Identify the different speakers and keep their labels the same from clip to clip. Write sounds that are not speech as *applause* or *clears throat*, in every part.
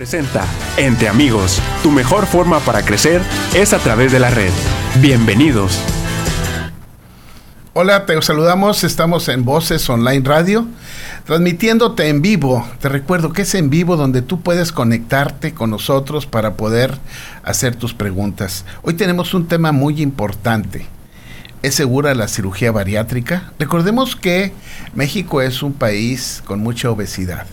Speaker 1: Presenta Entre Amigos, tu mejor forma para crecer es a través de la red. Bienvenidos.
Speaker 2: Hola, te saludamos, estamos en Voces Online Radio, transmitiéndote en vivo. Te recuerdo que es en vivo donde tú puedes conectarte con nosotros para poder hacer tus preguntas. Hoy tenemos un tema muy importante. ¿Es segura la cirugía bariátrica? Recordemos que México es un país con mucha obesidad.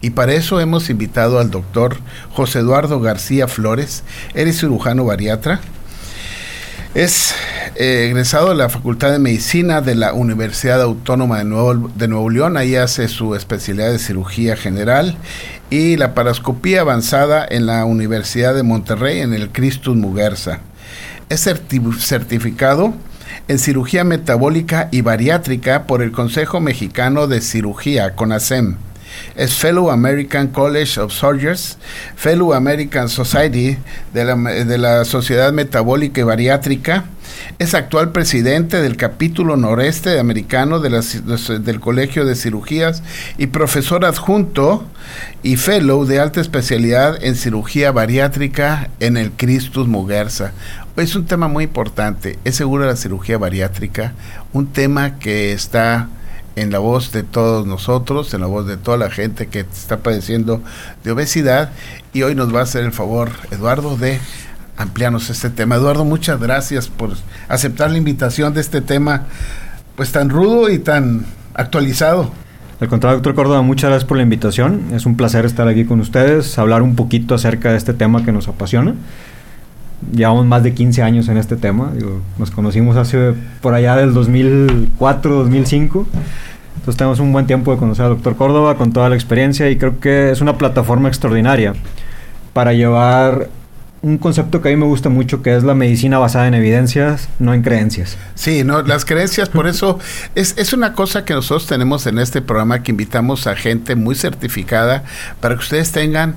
Speaker 2: Y para eso hemos invitado al doctor José Eduardo García Flores. Eres cirujano bariatra. Es eh, egresado de la Facultad de Medicina de la Universidad Autónoma de Nuevo, de Nuevo León. Ahí hace su especialidad de cirugía general y la parascopía avanzada en la Universidad de Monterrey en el Christus Muguerza. Es certificado en cirugía metabólica y bariátrica por el Consejo Mexicano de Cirugía, CONASEM es Fellow American College of Surgeons, Fellow American Society de la, de la Sociedad Metabólica y Bariátrica, es actual presidente del capítulo noreste americano de del Colegio de Cirugías y profesor adjunto y fellow de alta especialidad en cirugía bariátrica en el Christus Muguerza. Es un tema muy importante, es seguro la cirugía bariátrica, un tema que está en la voz de todos nosotros, en la voz de toda la gente que está padeciendo de obesidad. Y hoy nos va a hacer el favor, Eduardo, de ampliarnos este tema. Eduardo, muchas gracias por aceptar la invitación de este tema, pues tan rudo y tan actualizado.
Speaker 3: Al contrario, doctor Córdoba, muchas gracias por la invitación. Es un placer estar aquí con ustedes, hablar un poquito acerca de este tema que nos apasiona. Llevamos más de 15 años en este tema. nos conocimos hace por allá del 2004, 2005. Entonces tenemos un buen tiempo de conocer al doctor Córdoba con toda la experiencia y creo que es una plataforma extraordinaria para llevar un concepto que a mí me gusta mucho, que es la medicina basada en evidencias, no en creencias.
Speaker 2: Sí, no, las creencias, por eso es, es una cosa que nosotros tenemos en este programa que invitamos a gente muy certificada para que ustedes tengan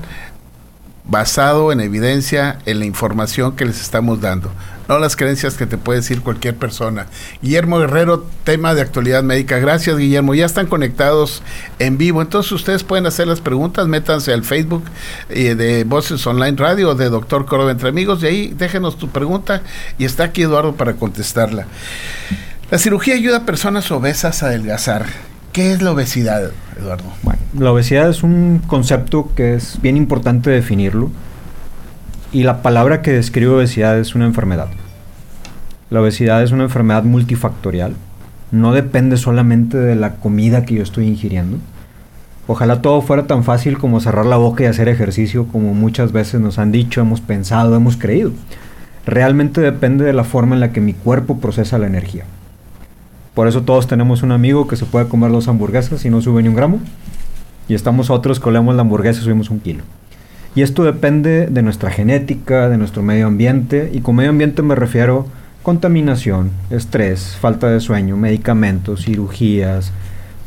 Speaker 2: basado en evidencia en la información que les estamos dando, no las creencias que te puede decir cualquier persona. Guillermo Guerrero, tema de actualidad médica. Gracias, Guillermo. Ya están conectados en vivo, entonces ustedes pueden hacer las preguntas, métanse al Facebook eh, de Voces Online Radio de Doctor Córdoba Entre Amigos, y ahí déjenos tu pregunta y está aquí Eduardo para contestarla. La cirugía ayuda a personas obesas a adelgazar. ¿Qué es la obesidad, Eduardo?
Speaker 3: Bueno, la obesidad es un concepto que es bien importante definirlo. Y la palabra que describe obesidad es una enfermedad. La obesidad es una enfermedad multifactorial. No depende solamente de la comida que yo estoy ingiriendo. Ojalá todo fuera tan fácil como cerrar la boca y hacer ejercicio como muchas veces nos han dicho, hemos pensado, hemos creído. Realmente depende de la forma en la que mi cuerpo procesa la energía. Por eso todos tenemos un amigo que se puede comer dos hamburguesas y no sube ni un gramo. Y estamos otros que olemos la hamburguesa y subimos un kilo. Y esto depende de nuestra genética, de nuestro medio ambiente. Y con medio ambiente me refiero contaminación, estrés, falta de sueño, medicamentos, cirugías,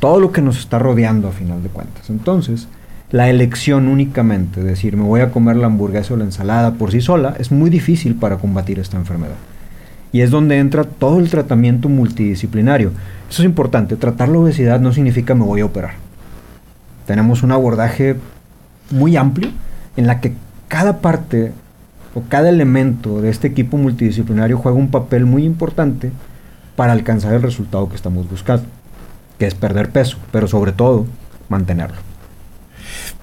Speaker 3: todo lo que nos está rodeando a final de cuentas. Entonces, la elección únicamente, de decir me voy a comer la hamburguesa o la ensalada por sí sola, es muy difícil para combatir esta enfermedad. Y es donde entra todo el tratamiento multidisciplinario. Eso es importante. Tratar la obesidad no significa me voy a operar. Tenemos un abordaje muy amplio en la que cada parte o cada elemento de este equipo multidisciplinario juega un papel muy importante para alcanzar el resultado que estamos buscando, que es perder peso, pero sobre todo mantenerlo.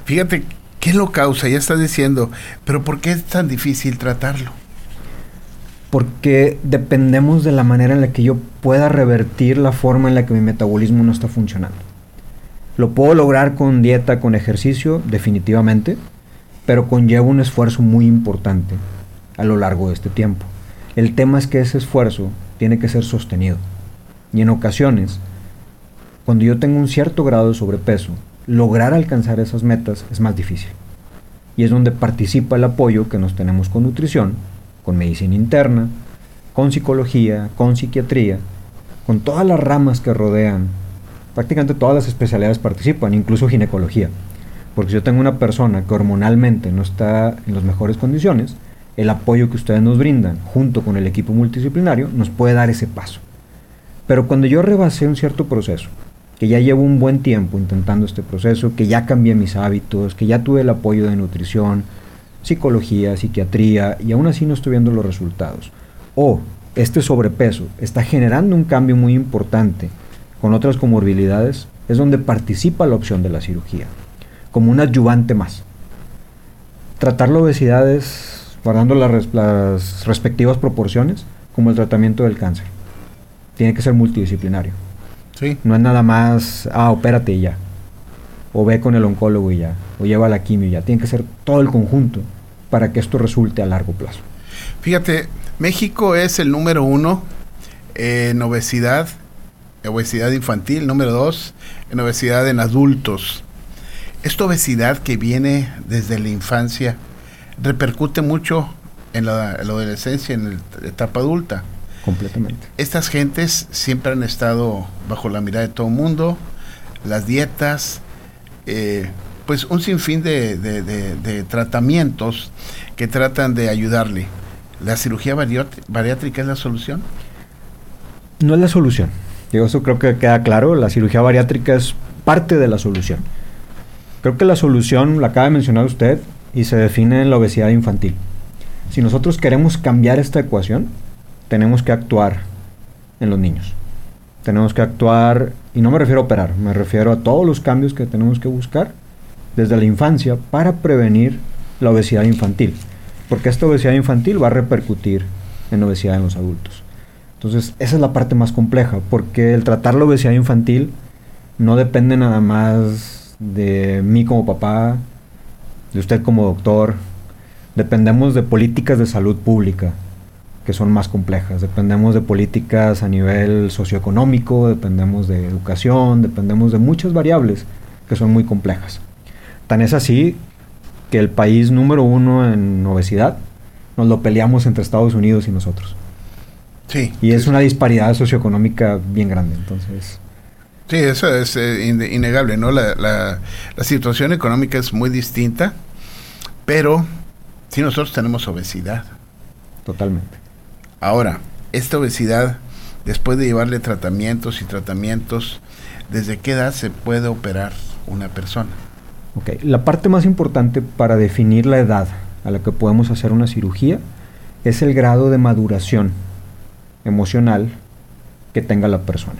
Speaker 2: Fíjate, ¿qué lo causa? Ya estás diciendo, pero ¿por qué es tan difícil tratarlo?
Speaker 3: Porque dependemos de la manera en la que yo pueda revertir la forma en la que mi metabolismo no está funcionando. Lo puedo lograr con dieta, con ejercicio, definitivamente, pero conlleva un esfuerzo muy importante a lo largo de este tiempo. El tema es que ese esfuerzo tiene que ser sostenido. Y en ocasiones, cuando yo tengo un cierto grado de sobrepeso, lograr alcanzar esas metas es más difícil. Y es donde participa el apoyo que nos tenemos con nutrición con medicina interna, con psicología, con psiquiatría, con todas las ramas que rodean. Prácticamente todas las especialidades participan, incluso ginecología. Porque si yo tengo una persona que hormonalmente no está en las mejores condiciones, el apoyo que ustedes nos brindan junto con el equipo multidisciplinario nos puede dar ese paso. Pero cuando yo rebasé un cierto proceso que ya llevo un buen tiempo intentando este proceso, que ya cambié mis hábitos, que ya tuve el apoyo de nutrición, psicología, psiquiatría, y aún así no estoy viendo los resultados. O este sobrepeso está generando un cambio muy importante con otras comorbilidades, es donde participa la opción de la cirugía, como un adyuvante más. Tratar la obesidad es, guardando las, las respectivas proporciones, como el tratamiento del cáncer. Tiene que ser multidisciplinario.
Speaker 2: Sí.
Speaker 3: No es nada más, ah, opérate y ya. O ve con el oncólogo y ya. O lleva la quimio y ya. Tiene que ser todo el conjunto para que esto resulte a largo plazo.
Speaker 2: Fíjate, México es el número uno en obesidad, obesidad infantil, número dos en obesidad en adultos. Esta obesidad que viene desde la infancia repercute mucho en la, en la adolescencia, en la etapa adulta.
Speaker 3: Completamente.
Speaker 2: Estas gentes siempre han estado bajo la mirada de todo el mundo, las dietas, eh, pues un sinfín de, de- tratamientos que tratan de ayudarle. ¿La cirugía bariátrica es la solución?
Speaker 3: No es la solución. Digo, eso creo que queda claro. La cirugía bariátrica es parte de la solución. Creo que la solución la acaba de mencionar usted y se define en la obesidad infantil. Si nosotros queremos cambiar esta ecuación, tenemos que actuar en los niños. Tenemos que actuar, y no me refiero a operar, me refiero a todos los cambios que tenemos que buscar desde la infancia para prevenir la obesidad infantil. Porque esta obesidad infantil va a repercutir en obesidad en los adultos. Entonces, esa es la parte más compleja, porque el tratar la obesidad infantil no depende nada más de mí como papá, de usted como doctor. Dependemos de políticas de salud pública que son más complejas. Dependemos de políticas a nivel socioeconómico, dependemos de educación, dependemos de muchas variables que son muy complejas. Tan es así que el país número uno en obesidad nos lo peleamos entre Estados Unidos y nosotros.
Speaker 2: Sí.
Speaker 3: Y es una disparidad socioeconómica bien grande. Entonces,
Speaker 2: Sí, eso es eh, innegable, ¿no? La, la- la situación económica es muy distinta, pero sí nosotros tenemos obesidad.
Speaker 3: totalmente.
Speaker 2: Ahora, esta obesidad, después de llevarle tratamientos y tratamientos, ¿desde qué edad se puede operar una persona?
Speaker 3: Ok, la parte más importante para definir la edad a la que podemos hacer una cirugía es el grado de maduración emocional que tenga la persona.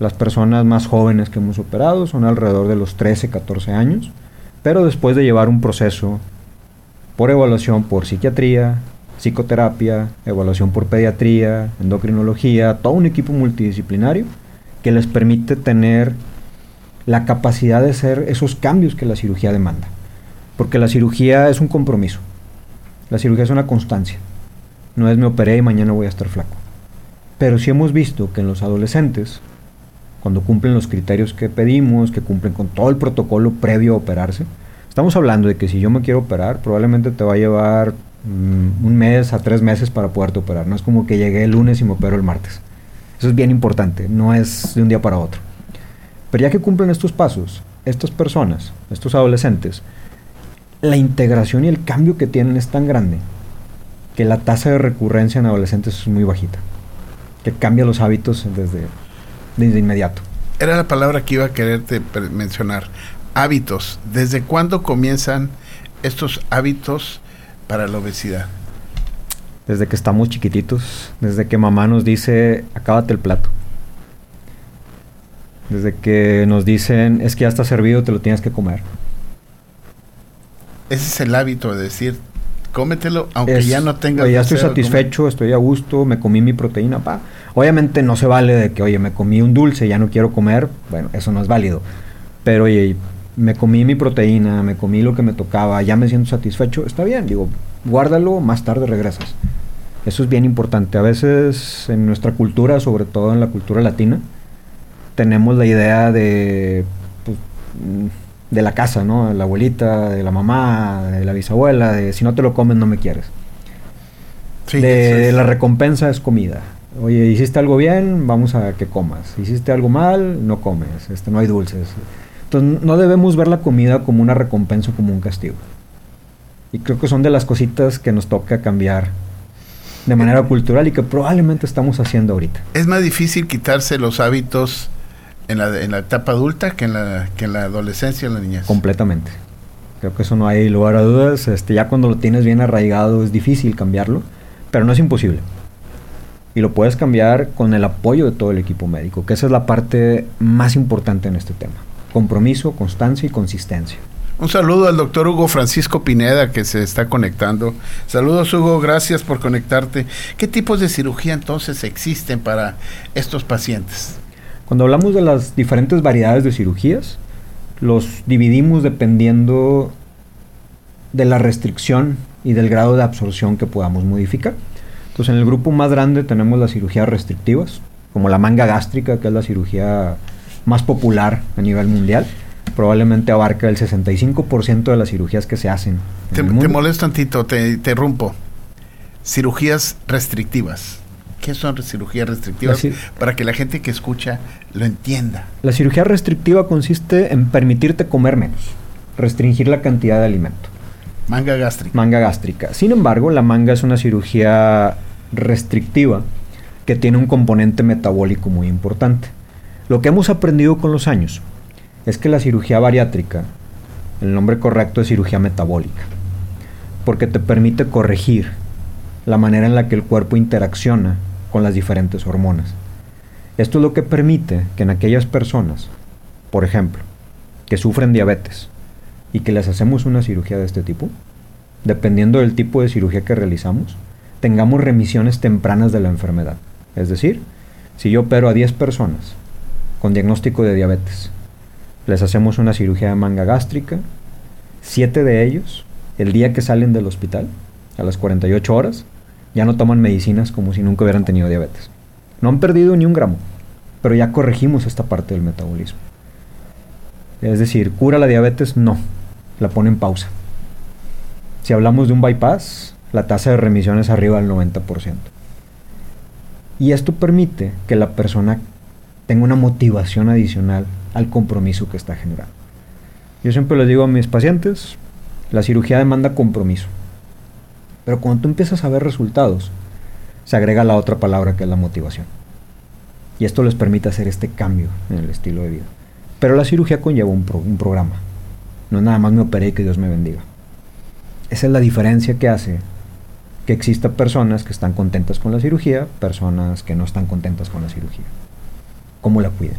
Speaker 3: Las personas más jóvenes que hemos operado son alrededor de los 13, 14 años, pero después de llevar un proceso por evaluación por psiquiatría, psicoterapia, evaluación por pediatría, endocrinología, todo un equipo multidisciplinario que les permite tener la capacidad de hacer esos cambios que la cirugía demanda. Porque la cirugía es un compromiso. La cirugía es una constancia. No es me operé y mañana voy a estar flaco. Pero sí hemos visto que en los adolescentes, cuando cumplen los criterios que pedimos, que cumplen con todo el protocolo previo a operarse, estamos hablando de que si yo me quiero operar, probablemente te va a llevar mm, un mes a tres meses para poderte operar. No es como que llegué el lunes y me opero el martes. Eso es bien importante, no es de un día para otro. Pero ya que cumplen estos pasos, estas personas, estos adolescentes, la integración y el cambio que tienen es tan grande que la tasa de recurrencia en adolescentes es muy bajita. Que cambia los hábitos desde, desde inmediato.
Speaker 2: Era la palabra que iba a quererte mencionar. Hábitos. ¿Desde cuándo comienzan estos hábitos para la obesidad?
Speaker 3: Desde que estamos chiquititos, desde que mamá nos dice, acábate el plato. Desde que nos dicen, es que ya está servido, te lo tienes que comer.
Speaker 2: Ese es el hábito de decir, cómetelo, aunque
Speaker 3: Es,
Speaker 2: ya no tengas
Speaker 3: "Oye, ya estoy
Speaker 2: deseo de comer".
Speaker 3: satisfecho, estoy a gusto, me comí mi proteína, pa. Obviamente no se vale de que, oye, me comí un dulce, ya no quiero comer, bueno, eso no es válido. Pero, oye, me comí mi proteína, me comí lo que me tocaba, ya me siento satisfecho, está bien, digo, guárdalo, más tarde regresas. Eso es bien importante. A veces en nuestra cultura, sobre todo en la cultura latina, tenemos la idea de, pues, mm, de la casa, ¿no? De la abuelita, de la mamá, de la bisabuela, de si no te lo comes no me quieres.
Speaker 2: Sí,
Speaker 3: de
Speaker 2: es-
Speaker 3: la recompensa es comida. Oye, hiciste algo bien, vamos a que comas. Hiciste algo mal, no comes. Este, no hay dulces. Entonces, no debemos ver la comida como una recompensa o como un castigo. Y creo que son de las cositas que nos toca cambiar de manera cultural y que probablemente estamos haciendo ahorita.
Speaker 2: es más difícil quitarse los hábitos en la, en la etapa adulta que en la, que en la adolescencia en la niñez.
Speaker 3: Completamente. Creo que eso no hay lugar a dudas. Este, ya cuando lo tienes bien arraigado es difícil cambiarlo, pero no es imposible. Y lo puedes cambiar con el apoyo de todo el equipo médico, que esa es la parte más importante en este tema. Compromiso, constancia y consistencia.
Speaker 2: Un saludo al doctor Hugo Francisco Pineda que se está conectando. Saludos Hugo, gracias por conectarte. ¿Qué tipos de cirugía entonces existen para estos pacientes?
Speaker 3: Cuando hablamos de las diferentes variedades de cirugías, los dividimos dependiendo de la restricción y del grado de absorción que podamos modificar. Entonces, en el grupo más grande tenemos las cirugías restrictivas, como la manga gástrica, que es la cirugía más popular a nivel mundial. Probablemente abarca el 65% de las cirugías que se hacen.
Speaker 2: Te, te molesto tantito, te interrumpo. Cirugías restrictivas. ¿Qué son cirugías restrictivas? Para que la gente que escucha lo entienda.
Speaker 3: La cirugía restrictiva consiste en permitirte comer menos, restringir la cantidad de alimento.
Speaker 2: Manga gástrica.
Speaker 3: Manga gástrica. Sin embargo, la manga es una cirugía restrictiva que tiene un componente metabólico muy importante. Lo que hemos aprendido con los años es que la cirugía bariátrica, el nombre correcto es cirugía metabólica, porque te permite corregir la manera en la que el cuerpo interacciona con las diferentes hormonas. Esto es lo que permite que en aquellas personas, por ejemplo, que sufren diabetes y que les hacemos una cirugía de este tipo, dependiendo del tipo de cirugía que realizamos, tengamos remisiones tempranas de la enfermedad. Es decir, si yo opero a 10 personas con diagnóstico de diabetes, les hacemos una cirugía de manga gástrica, 7 de ellos, el día que salen del hospital, a las 48 horas, ya no toman medicinas como si nunca hubieran tenido diabetes. No han perdido ni un gramo, pero ya corregimos esta parte del metabolismo. Es decir, ¿cura la diabetes? No, la pone en pausa. Si hablamos de un bypass, la tasa de remisión es arriba del 90%. Y esto permite que la persona tenga una motivación adicional al compromiso que está generando. Yo siempre les digo a mis pacientes, la cirugía demanda compromiso. Pero cuando tú empiezas a ver resultados, se agrega la otra palabra que es la motivación. Y esto les permite hacer este cambio en el estilo de vida. Pero la cirugía conlleva un, programa. No nada más me operé y que Dios me bendiga. Esa es la diferencia que hace que exista personas que están contentas con la cirugía, personas que no están contentas con la cirugía. ¿Cómo la cuiden?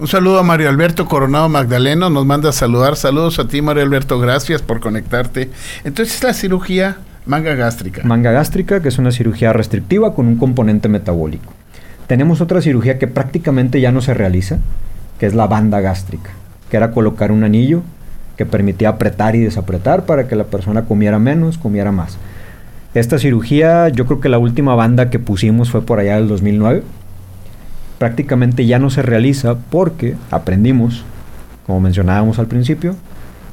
Speaker 2: Un saludo a Mario Alberto Coronado Magdaleno, nos manda a saludar. Saludos a ti, Mario Alberto, gracias por conectarte. Entonces, la cirugía Manga gástrica.
Speaker 3: Manga gástrica, que es una cirugía restrictiva con un componente metabólico. Tenemos otra cirugía que prácticamente ya no se realiza, que es la banda gástrica, que era colocar un anillo que permitía apretar y desapretar para que la persona comiera menos, comiera más. Esta cirugía, yo creo que la última banda que pusimos fue por allá del 2009. Prácticamente ya no se realiza porque aprendimos, como mencionábamos al principio,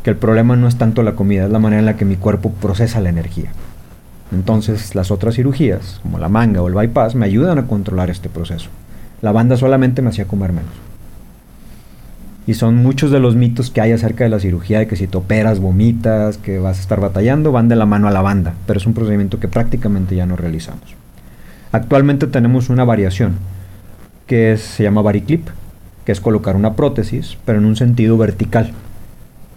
Speaker 3: que el problema no es tanto la comida, es la manera en la que mi cuerpo procesa la energía. Entonces las otras cirugías, como la manga o el bypass, me ayudan a controlar este proceso. La banda solamente me hacía comer menos. Y son muchos de los mitos que hay acerca de la cirugía, de que si te operas, vomitas, que vas a estar batallando, van de la mano a la banda, pero es un procedimiento que prácticamente ya no realizamos. Actualmente tenemos una variación, que se llama variclip, que es colocar una prótesis, pero en un sentido vertical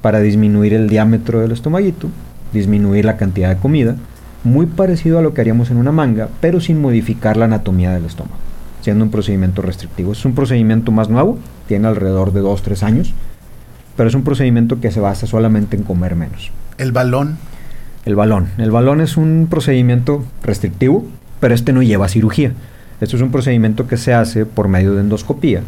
Speaker 3: para disminuir el diámetro del estomaguito, disminuir la cantidad de comida, muy parecido a lo que haríamos en una manga, pero sin modificar la anatomía del estómago, siendo un procedimiento restrictivo. Es un procedimiento más nuevo, tiene alrededor de 2-3 años, pero es un procedimiento que se basa solamente en comer menos.
Speaker 2: ¿El balón?
Speaker 3: El balón. El balón es un procedimiento restrictivo, pero este no lleva cirugía. Esto es un procedimiento que se hace por medio de endoscopía,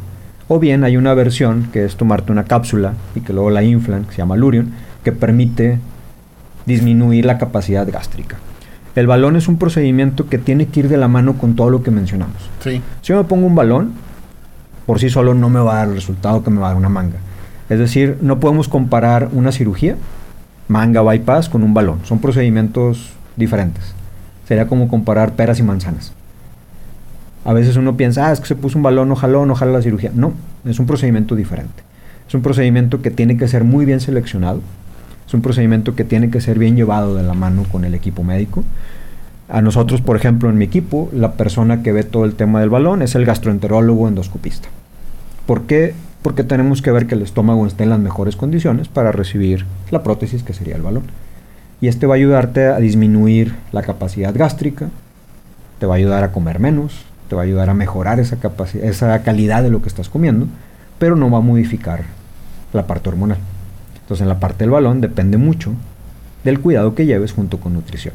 Speaker 3: o bien hay una versión que es tomarte una cápsula y que luego la inflan, que se llama Lurion, que permite disminuir la capacidad gástrica. El balón es un procedimiento que tiene que ir de la mano con todo lo que mencionamos. Si yo me pongo un balón, por sí solo no me va a dar el resultado que me va a dar una manga. Es decir, no podemos comparar una cirugía, manga bypass, con un balón. Son procedimientos diferentes. Sería como comparar peras y manzanas. A veces uno piensa, ah, es que se puso un balón, ojalá, ojalá la cirugía. No, es un procedimiento diferente. Es un procedimiento que tiene que ser muy bien seleccionado. Es un procedimiento que tiene que ser bien llevado de la mano con el equipo médico. A nosotros, por ejemplo, en mi equipo, la persona que ve todo el tema del balón es el gastroenterólogo endoscopista. ¿Por qué? Porque tenemos que ver que el estómago esté en las mejores condiciones para recibir la prótesis, que sería el balón. Y este va a ayudarte a disminuir la capacidad gástrica, te va a ayudar a comer menos, te va a ayudar a mejorar esa, capacidad, esa calidad de lo que estás comiendo, pero no va a modificar la parte hormonal. Entonces en la parte del balón depende mucho del cuidado que lleves junto con nutrición.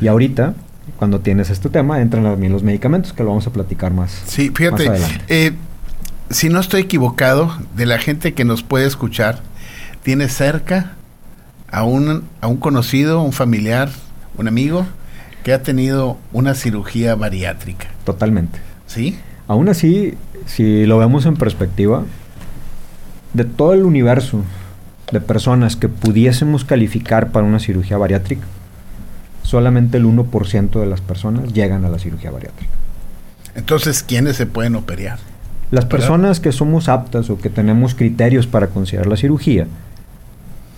Speaker 3: Y ahorita, cuando tienes este tema, entran también los medicamentos, que lo vamos a platicar más.
Speaker 2: Sí, fíjate, eh, si no estoy equivocado, de la gente que nos puede escuchar, tiene cerca a un, a un conocido, un familiar, un amigo que ha tenido una cirugía bariátrica.
Speaker 3: Totalmente.
Speaker 2: ¿Sí?
Speaker 3: Aún así, si lo vemos en perspectiva, de todo el universo de personas que pudiésemos calificar para una cirugía bariátrica, solamente el 1% de las personas llegan a la cirugía bariátrica.
Speaker 2: Entonces, ¿quiénes se pueden operar?
Speaker 3: Las personas que somos aptas o que tenemos criterios para considerar la cirugía,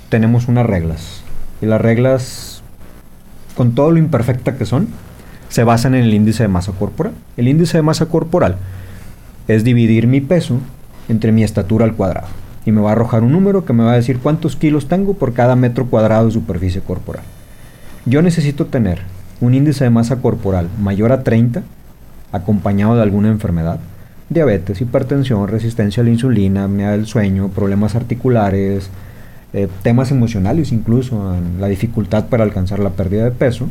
Speaker 3: tenemos unas reglas. Y las reglas, con todo lo imperfecta que son, se basan en el índice de masa corporal. El índice de masa corporal es dividir mi peso entre mi estatura al cuadrado. Y me va a arrojar un número que me va a decir cuántos kilos tengo por cada metro cuadrado de superficie corporal. Yo necesito tener un índice de masa corporal mayor a 30, acompañado de alguna enfermedad, diabetes, hipertensión, resistencia a la insulina, apnea del sueño, problemas articulares, eh, temas emocionales incluso, la dificultad para alcanzar la pérdida de peso,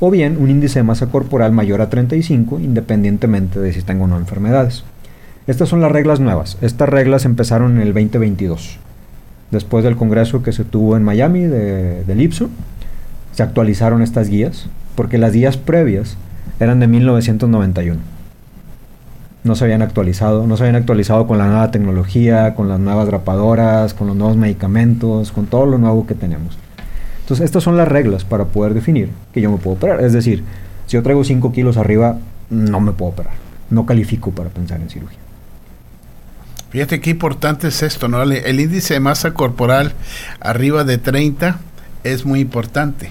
Speaker 3: o bien un índice de masa corporal mayor a 35, independientemente de si tengo o no enfermedades. Estas son las reglas nuevas. Estas reglas empezaron en el 2022, después del congreso que se tuvo en Miami de, del IPSO se actualizaron estas guías, porque las guías previas eran de 1991. No se habían actualizado, no se habían actualizado con la nueva tecnología, con las nuevas grapadoras, con los nuevos medicamentos, con todo lo nuevo que tenemos. Entonces, estas son las reglas para poder definir que yo me puedo operar. Es decir, si yo traigo 5 kilos arriba, no me puedo operar. No califico para pensar en cirugía.
Speaker 2: Fíjate qué importante es esto, ¿no? El índice de masa corporal arriba de 30 es muy importante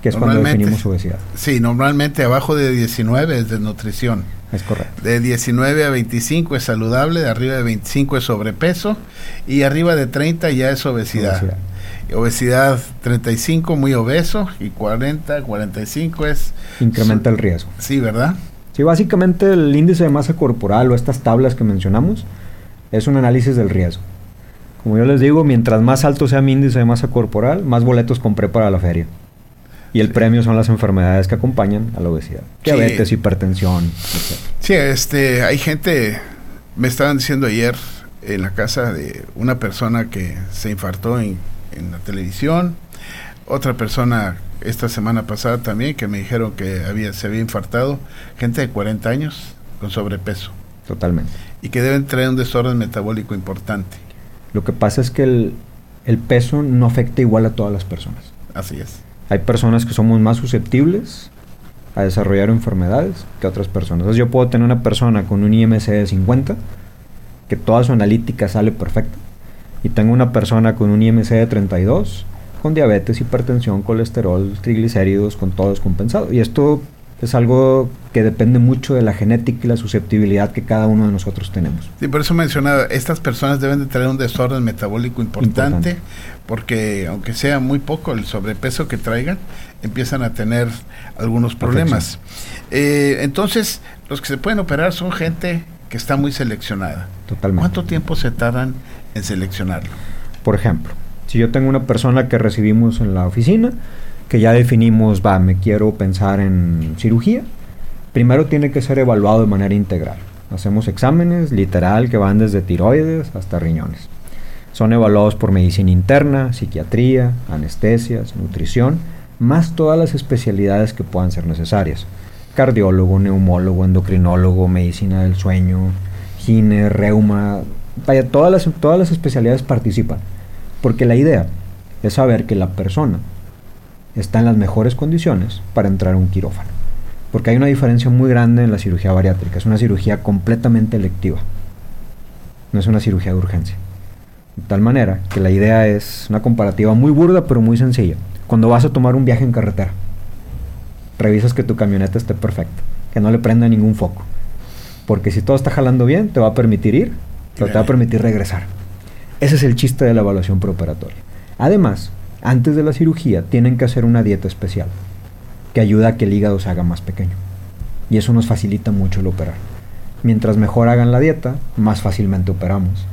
Speaker 3: que es cuando definimos obesidad.
Speaker 2: Sí, normalmente abajo de 19 es desnutrición.
Speaker 3: Es correcto.
Speaker 2: De 19 a 25 es saludable, de arriba de 25 es sobrepeso y arriba de 30 ya es obesidad. Obesidad, obesidad 35 muy obeso y 40, 45 es...
Speaker 3: Incrementa el riesgo.
Speaker 2: Sí, ¿verdad?
Speaker 3: Sí, básicamente el índice de masa corporal o estas tablas que mencionamos es un análisis del riesgo. Como yo les digo, mientras más alto sea mi índice de masa corporal, más boletos compré para la feria. Y el premio son las enfermedades que acompañan a la obesidad. Diabetes, hipertensión, etc.
Speaker 2: Sí, este, hay gente, me estaban diciendo ayer en la casa de una persona que se infartó en, la televisión, otra persona esta semana pasada también que me dijeron que había, se había infartado, gente de 40 años con sobrepeso.
Speaker 3: Totalmente.
Speaker 2: Y que deben traer un desorden metabólico importante.
Speaker 3: Lo que pasa es que el, el peso no afecta igual a todas las personas.
Speaker 2: Así es.
Speaker 3: Hay personas que somos más susceptibles a desarrollar enfermedades que otras personas. Entonces yo puedo tener una persona con un IMC de 50, que toda su analítica sale perfecta, y tengo una persona con un IMC de 32, con diabetes, hipertensión, colesterol, triglicéridos, con todo descompensado. Y esto es algo que depende mucho de la genética y la susceptibilidad que cada uno de nosotros tenemos.
Speaker 2: Sí, por eso mencionaba, estas personas deben de tener un desorden metabólico importante, porque aunque sea muy poco el sobrepeso que traigan, empiezan a tener algunos problemas. Eh, entonces, los que se pueden operar son gente que está muy seleccionada.
Speaker 3: Totalmente.
Speaker 2: ¿Cuánto tiempo se tardan en seleccionarlo?
Speaker 3: Por ejemplo, si yo tengo una persona que recibimos en la oficina, que ya definimos, va, me quiero pensar en cirugía, primero tiene que ser evaluado de manera integral. Hacemos exámenes, literal, que van desde tiroides hasta riñones. Son evaluados por medicina interna, psiquiatría, anestesias, nutrición, más todas las especialidades que puedan ser necesarias. Cardiólogo, neumólogo, endocrinólogo, medicina del sueño, gine, reuma, vaya, todas las, todas las especialidades participan. Porque la idea es saber que la persona está en las mejores condiciones para entrar a un quirófano. Porque hay una diferencia muy grande en la cirugía bariátrica. Es una cirugía completamente electiva. No es una cirugía de urgencia. De tal manera que la idea es una comparativa muy burda pero muy sencilla. Cuando vas a tomar un viaje en carretera, revisas que tu camioneta esté perfecta, que no le prenda ningún foco. Porque si todo está jalando bien, te va a permitir ir, pero te va a permitir regresar. Ese es el chiste de la evaluación preoperatoria. Además, antes de la cirugía tienen que hacer una dieta especial que ayuda a que el hígado se haga más pequeño. Y eso nos facilita mucho el operar. Mientras mejor hagan la dieta, más fácilmente operamos.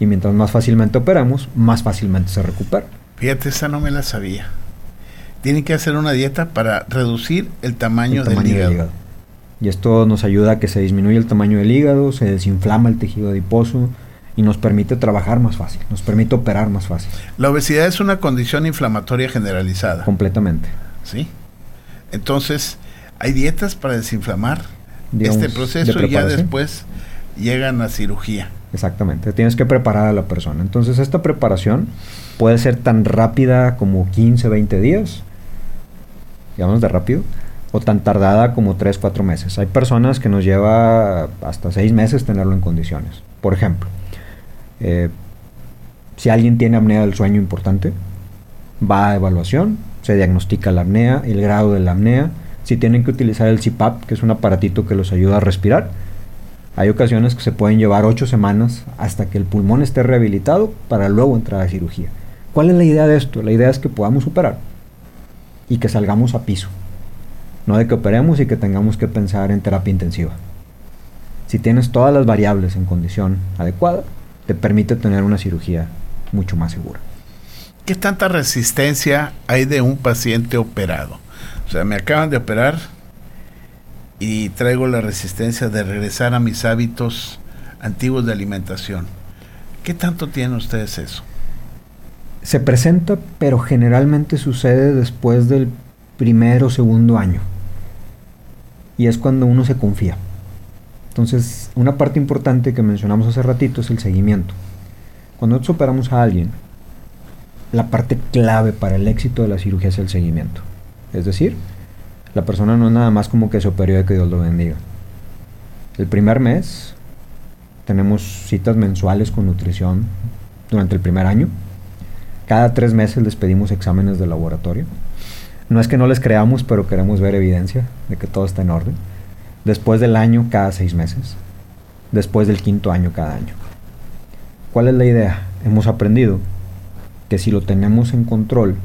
Speaker 3: Y mientras más fácilmente operamos, más fácilmente se recupera.
Speaker 2: Fíjate, esa no me la sabía. Tienen que hacer una dieta para reducir el tamaño, del, hígado.
Speaker 3: Y esto nos ayuda a que se disminuya el tamaño del hígado, se desinflama el tejido adiposo y nos permite trabajar más fácil, nos permite operar más fácil.
Speaker 2: La obesidad es una condición inflamatoria generalizada.
Speaker 3: Completamente.
Speaker 2: Sí. Entonces, ¿hay dietas para desinflamar este proceso y ya después llegan a cirugía?
Speaker 3: Exactamente, tienes que preparar a la persona. Entonces, esta preparación puede ser tan rápida como 15, 20 días, digamos de rápido, o tan tardada como 3, 4 meses. Hay personas que nos lleva hasta 6 meses tenerlo en condiciones. Por ejemplo, eh, si alguien tiene apnea del sueño importante, va a evaluación, se diagnostica la apnea, el grado de la apnea, si tienen que utilizar el CPAP, que es un aparatito que los ayuda a respirar. Hay ocasiones que se pueden llevar 8 semanas hasta que el pulmón esté rehabilitado para luego entrar a cirugía. ¿Cuál es la idea de esto? La idea es que podamos operar y que salgamos a piso. No de que operemos y que tengamos que pensar en terapia intensiva. Si tienes todas las variables en condición adecuada, te permite tener una cirugía mucho más segura.
Speaker 2: ¿Qué tanta resistencia hay de un paciente operado? O sea, me acaban de operar y traigo la resistencia de regresar a mis hábitos antiguos de alimentación. ¿Qué tanto tienen ustedes eso?
Speaker 3: Se presenta, pero generalmente sucede después del primer o segundo año. Y es cuando uno se confía. Entonces, una parte importante que mencionamos hace ratito es el seguimiento. Cuando nosotros operamos a alguien, la parte clave para el éxito de la cirugía es el seguimiento. Es decir, la persona no es nada más como que se operó y que Dios lo bendiga. El primer mes tenemos citas mensuales con nutrición durante el primer año. Cada tres meses les pedimos exámenes de laboratorio. No es que no les creamos, pero queremos ver evidencia de que todo está en orden. Después del año, cada seis meses. Después del quinto año, cada año. ¿Cuál es la idea? Hemos aprendido que si lo tenemos en control,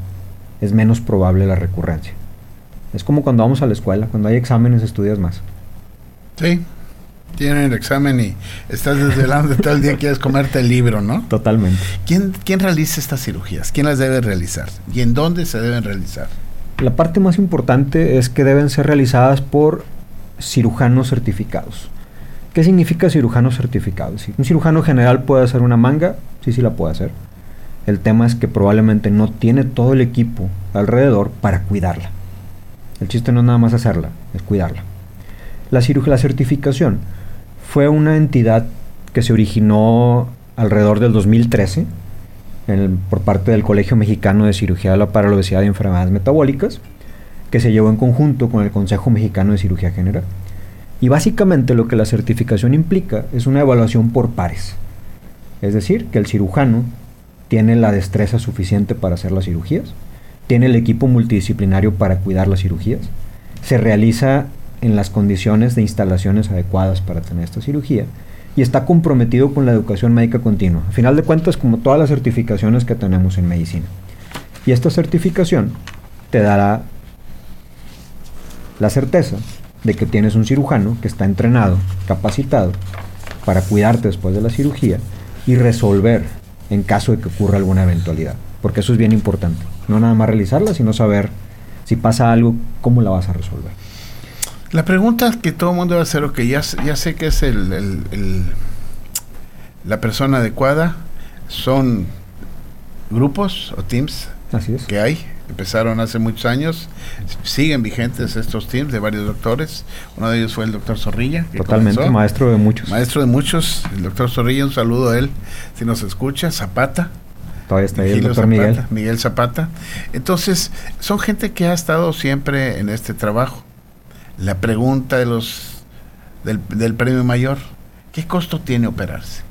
Speaker 3: es menos probable la recurrencia. Es como cuando vamos a la escuela, cuando hay exámenes estudias más.
Speaker 2: Sí, tienen el examen y estás desvelando todo el día *laughs* quieres comerte el libro, ¿no?
Speaker 3: Totalmente.
Speaker 2: ¿Quién, ¿Quién realiza estas cirugías? ¿Quién las debe realizar? ¿Y en dónde se deben realizar?
Speaker 3: La parte más importante es que deben ser realizadas por cirujanos certificados. ¿Qué significa cirujano certificado? Si un cirujano general puede hacer una manga, sí, sí la puede hacer. El tema es que probablemente no tiene todo el equipo alrededor para cuidarla. El chiste no es nada más hacerla, es cuidarla. La, la certificación fue una entidad que se originó alrededor del 2013 por parte del Colegio Mexicano de Cirugía para la Obesidad y Enfermedades Metabólicas, que se llevó en conjunto con el Consejo Mexicano de Cirugía General. Y básicamente lo que la certificación implica es una evaluación por pares. Es decir, que el cirujano tiene la destreza suficiente para hacer las cirugías, tiene el equipo multidisciplinario para cuidar las cirugías, se realiza en las condiciones de instalaciones adecuadas para tener esta cirugía y está comprometido con la educación médica continua. A final de cuentas, como todas las certificaciones que tenemos en medicina. Y esta certificación te dará la certeza de que tienes un cirujano que está entrenado, capacitado para cuidarte después de la cirugía y resolver en caso de que ocurra alguna eventualidad. Porque eso es bien importante. No nada más realizarla, sino saber si pasa algo, cómo la vas a resolver.
Speaker 2: La pregunta que todo el mundo va a hacer, ok, ya, ya sé que es el, la persona adecuada, son grupos o teams
Speaker 3: Así es.
Speaker 2: que hay, empezaron hace muchos años, siguen vigentes estos teams de varios doctores, uno de ellos fue el doctor Zorrilla.
Speaker 3: Totalmente, maestro de muchos.
Speaker 2: Maestro de muchos, el doctor Zorrilla, un saludo a él, si nos escucha, Zapata.
Speaker 3: Todavía está ahí el doctor Miguel.
Speaker 2: Miguel Zapata. Entonces, son gente que ha estado siempre en este trabajo. La pregunta de los del, del premio mayor, ¿qué costo tiene operarse?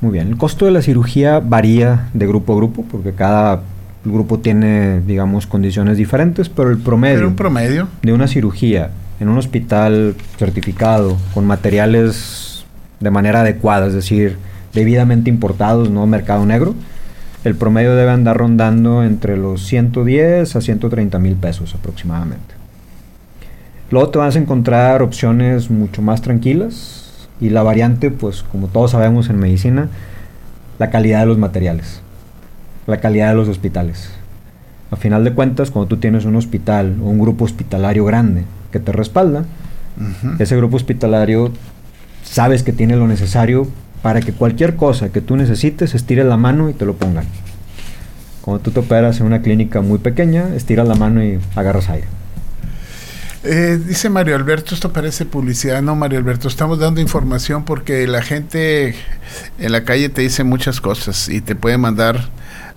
Speaker 3: Muy bien, el costo de la cirugía varía de grupo a grupo porque cada grupo tiene, digamos, condiciones diferentes, pero el promedio,
Speaker 2: un promedio
Speaker 3: de una cirugía en un hospital certificado, con materiales de manera adecuada, es decir, debidamente importados, no mercado negro, el promedio debe andar rondando entre los 110 a 130 mil pesos aproximadamente. Luego te vas a encontrar opciones mucho más tranquilas y la variante, pues como todos sabemos en medicina, la calidad de los materiales, la calidad de los hospitales. A final de cuentas, cuando tú tienes un hospital o un grupo hospitalario grande que te respalda, ese grupo hospitalario sabes que tiene lo necesario para que cualquier cosa que tú necesites estire la mano y te lo pongan. Cuando tú te operas en una clínica muy pequeña, estiras la mano y agarras aire.
Speaker 2: Eh, dice Mario Alberto, esto parece publicidad. No, Mario Alberto, estamos dando información porque la gente en la calle te dice muchas cosas y te puede mandar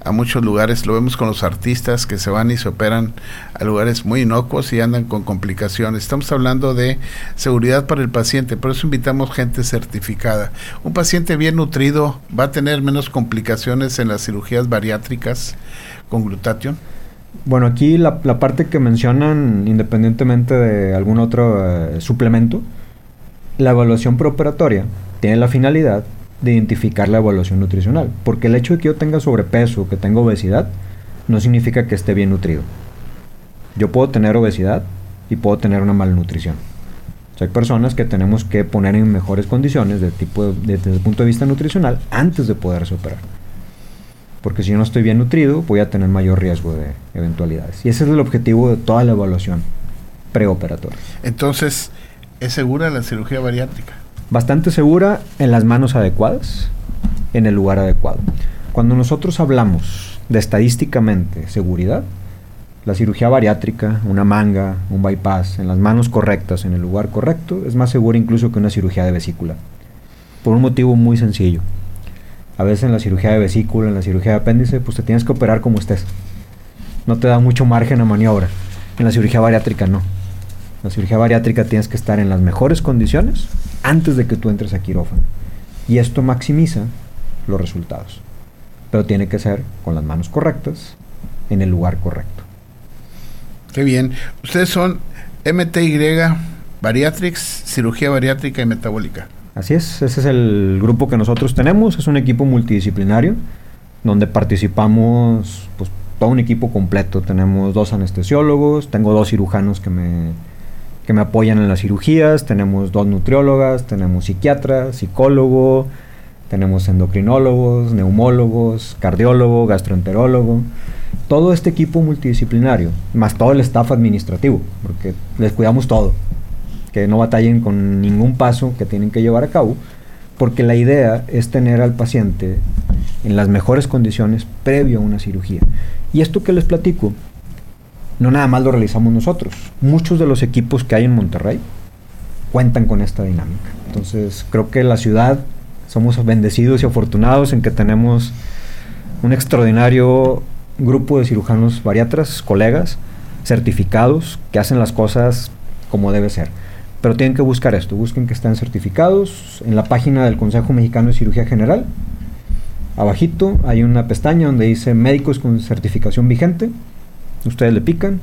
Speaker 2: a muchos lugares. Lo vemos con los artistas que se van y se operan a lugares muy inocuos y andan con complicaciones. Estamos hablando de seguridad para el paciente, por eso invitamos gente certificada. Un paciente bien nutrido va a tener menos complicaciones en las cirugías bariátricas con glutatión.
Speaker 3: Bueno, aquí la, parte que mencionan, independientemente de algún otro eh, suplemento, la evaluación preoperatoria tiene la finalidad de identificar la evaluación nutricional. Porque el hecho de que yo tenga sobrepeso, que tenga obesidad, no significa que esté bien nutrido. Yo puedo tener obesidad y puedo tener una malnutrición. hay personas que tenemos que poner en mejores condiciones de tipo desde el punto de vista nutricional antes de poderse operar porque si yo no estoy bien nutrido voy a tener mayor riesgo de eventualidades. Y ese es el objetivo de toda la evaluación preoperatoria.
Speaker 2: Entonces, ¿es segura la cirugía bariátrica?
Speaker 3: Bastante segura en las manos adecuadas, en el lugar adecuado. Cuando nosotros hablamos de estadísticamente seguridad, la cirugía bariátrica, una manga, un bypass, en las manos correctas, en el lugar correcto, es más segura incluso que una cirugía de vesícula. Por un motivo muy sencillo a veces en la cirugía de vesícula, en la cirugía de apéndice, pues te tienes que operar como estés. No te da mucho margen a maniobra. En la cirugía bariátrica no. En la cirugía bariátrica tienes que estar en las mejores condiciones antes de que tú entres a quirófano. Y esto maximiza los resultados. Pero tiene que ser con las manos correctas, en el lugar correcto.
Speaker 2: Qué bien. Ustedes son MTY Bariatrix, cirugía bariátrica y metabólica.
Speaker 3: Así es, ese es el grupo que nosotros tenemos, es un equipo multidisciplinario donde participamos pues, todo un equipo completo. Tenemos dos anestesiólogos, tengo dos cirujanos que me, que me apoyan en las cirugías, tenemos dos nutriólogas, tenemos psiquiatras, psicólogo, tenemos endocrinólogos, neumólogos, cardiólogo, gastroenterólogo. Todo este equipo multidisciplinario, más todo el staff administrativo, porque les cuidamos todo que no batallen con ningún paso que tienen que llevar a cabo, porque la idea es tener al paciente en las mejores condiciones previo a una cirugía. Y esto que les platico, no nada más lo realizamos nosotros. Muchos de los equipos que hay en Monterrey cuentan con esta dinámica. Entonces, creo que la ciudad somos bendecidos y afortunados en que tenemos un extraordinario grupo de cirujanos bariatras, colegas, certificados, que hacen las cosas como debe ser. Pero tienen que buscar esto, busquen que estén certificados en la página del Consejo Mexicano de Cirugía General. Abajito hay una pestaña donde dice médicos con certificación vigente. Ustedes le pican,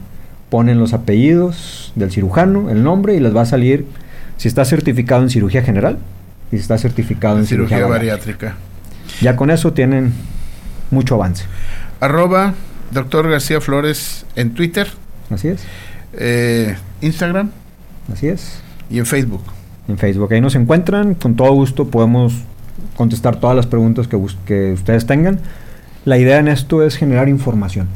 Speaker 3: ponen los apellidos del cirujano, el nombre y les va a salir si está certificado en cirugía general y si está certificado en, cirugía, bariátrica. Ya con eso tienen mucho avance.
Speaker 2: Arroba doctor García Flores en Twitter.
Speaker 3: Así es.
Speaker 2: Eh, Instagram.
Speaker 3: Así es.
Speaker 2: Y en Facebook.
Speaker 3: En Facebook. Ahí nos encuentran. Con todo gusto podemos contestar todas las preguntas que, que ustedes tengan. La idea en esto es generar información.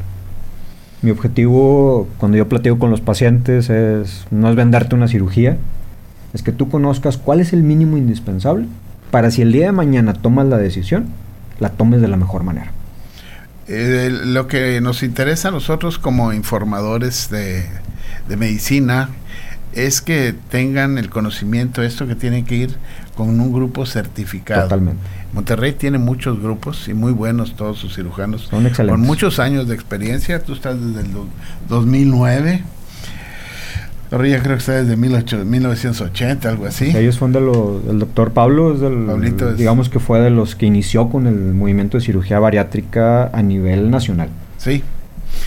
Speaker 3: Mi objetivo cuando yo platico con los pacientes es no es venderte una cirugía, es que tú conozcas cuál es el mínimo indispensable para si el día de mañana tomas la decisión, la tomes de la mejor manera.
Speaker 2: Eh, lo que nos interesa a nosotros como informadores de, de medicina es que tengan el conocimiento, esto que tienen que ir con un grupo certificado.
Speaker 3: Totalmente.
Speaker 2: Monterrey tiene muchos grupos y muy buenos todos sus cirujanos.
Speaker 3: Son excelentes.
Speaker 2: Con muchos años de experiencia. Tú estás desde el 2009. Torrilla creo que está desde 1980, algo así.
Speaker 3: Ellos son de los, el doctor Pablo, es del, digamos que fue de los que inició con el movimiento de cirugía bariátrica a nivel nacional.
Speaker 2: Sí.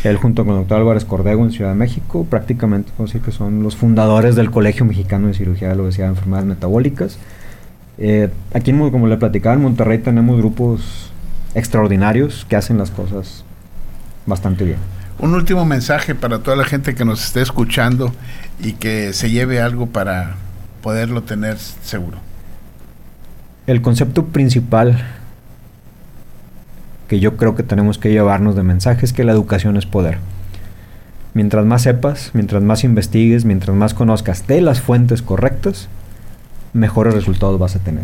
Speaker 3: Él junto con el doctor Álvarez Cordego en Ciudad de México, prácticamente decir que son los fundadores del Colegio Mexicano de Cirugía de la Obesidad y Enfermedades Metabólicas. Eh, aquí, como le platicaba, en Monterrey tenemos grupos extraordinarios que hacen las cosas bastante bien.
Speaker 2: Un último mensaje para toda la gente que nos esté escuchando y que se lleve algo para poderlo tener seguro.
Speaker 3: El concepto principal que yo creo que tenemos que llevarnos de mensaje es que la educación es poder. Mientras más sepas, mientras más investigues, mientras más conozcas de las fuentes correctas, mejores resultados vas a tener.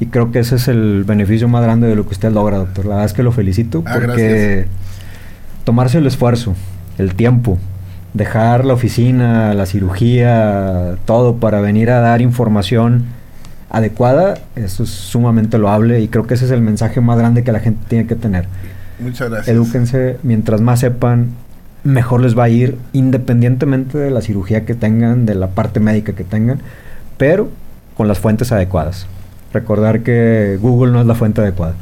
Speaker 3: Y creo que ese es el beneficio más grande de lo que usted logra, doctor. La verdad es que lo felicito ah, porque tomarse el esfuerzo, el tiempo, dejar la oficina, la cirugía, todo para venir a dar información adecuada, eso es sumamente loable y creo que ese es el mensaje más grande que la gente tiene que tener.
Speaker 2: Muchas gracias.
Speaker 3: Edúquense, mientras más sepan, mejor les va a ir, independientemente de la cirugía que tengan, de la parte médica que tengan, pero con las fuentes adecuadas recordar que Google no es la fuente adecuada.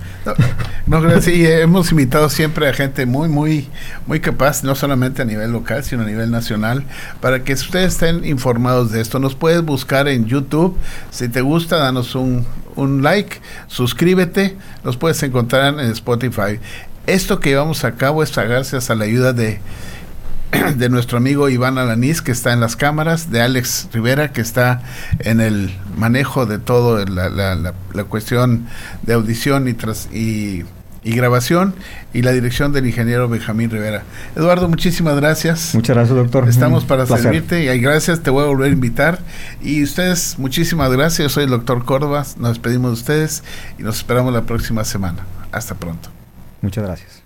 Speaker 2: No, gracias. Y hemos invitado siempre a gente muy, muy, muy capaz, no solamente a nivel local, sino a nivel nacional, para que ustedes estén informados de esto. Nos puedes buscar en YouTube. Si te gusta, danos un, un like, suscríbete. Nos puedes encontrar en Spotify. Esto que llevamos a cabo es gracias a la ayuda de *clears throat* de nuestro amigo Iván Alanís, que está en las cámaras, de Alex Rivera, que está en el manejo de todo la, la, cuestión de audición y, tras, y, grabación, y la dirección del ingeniero Benjamín Rivera. Eduardo, muchísimas gracias.
Speaker 3: Muchas gracias, doctor.
Speaker 2: Estamos para servirte y gracias, te voy a volver a invitar. Y ustedes, muchísimas gracias. Yo soy el doctor Córdoba, nos despedimos de ustedes y nos esperamos la próxima semana. Hasta pronto.
Speaker 3: Muchas gracias.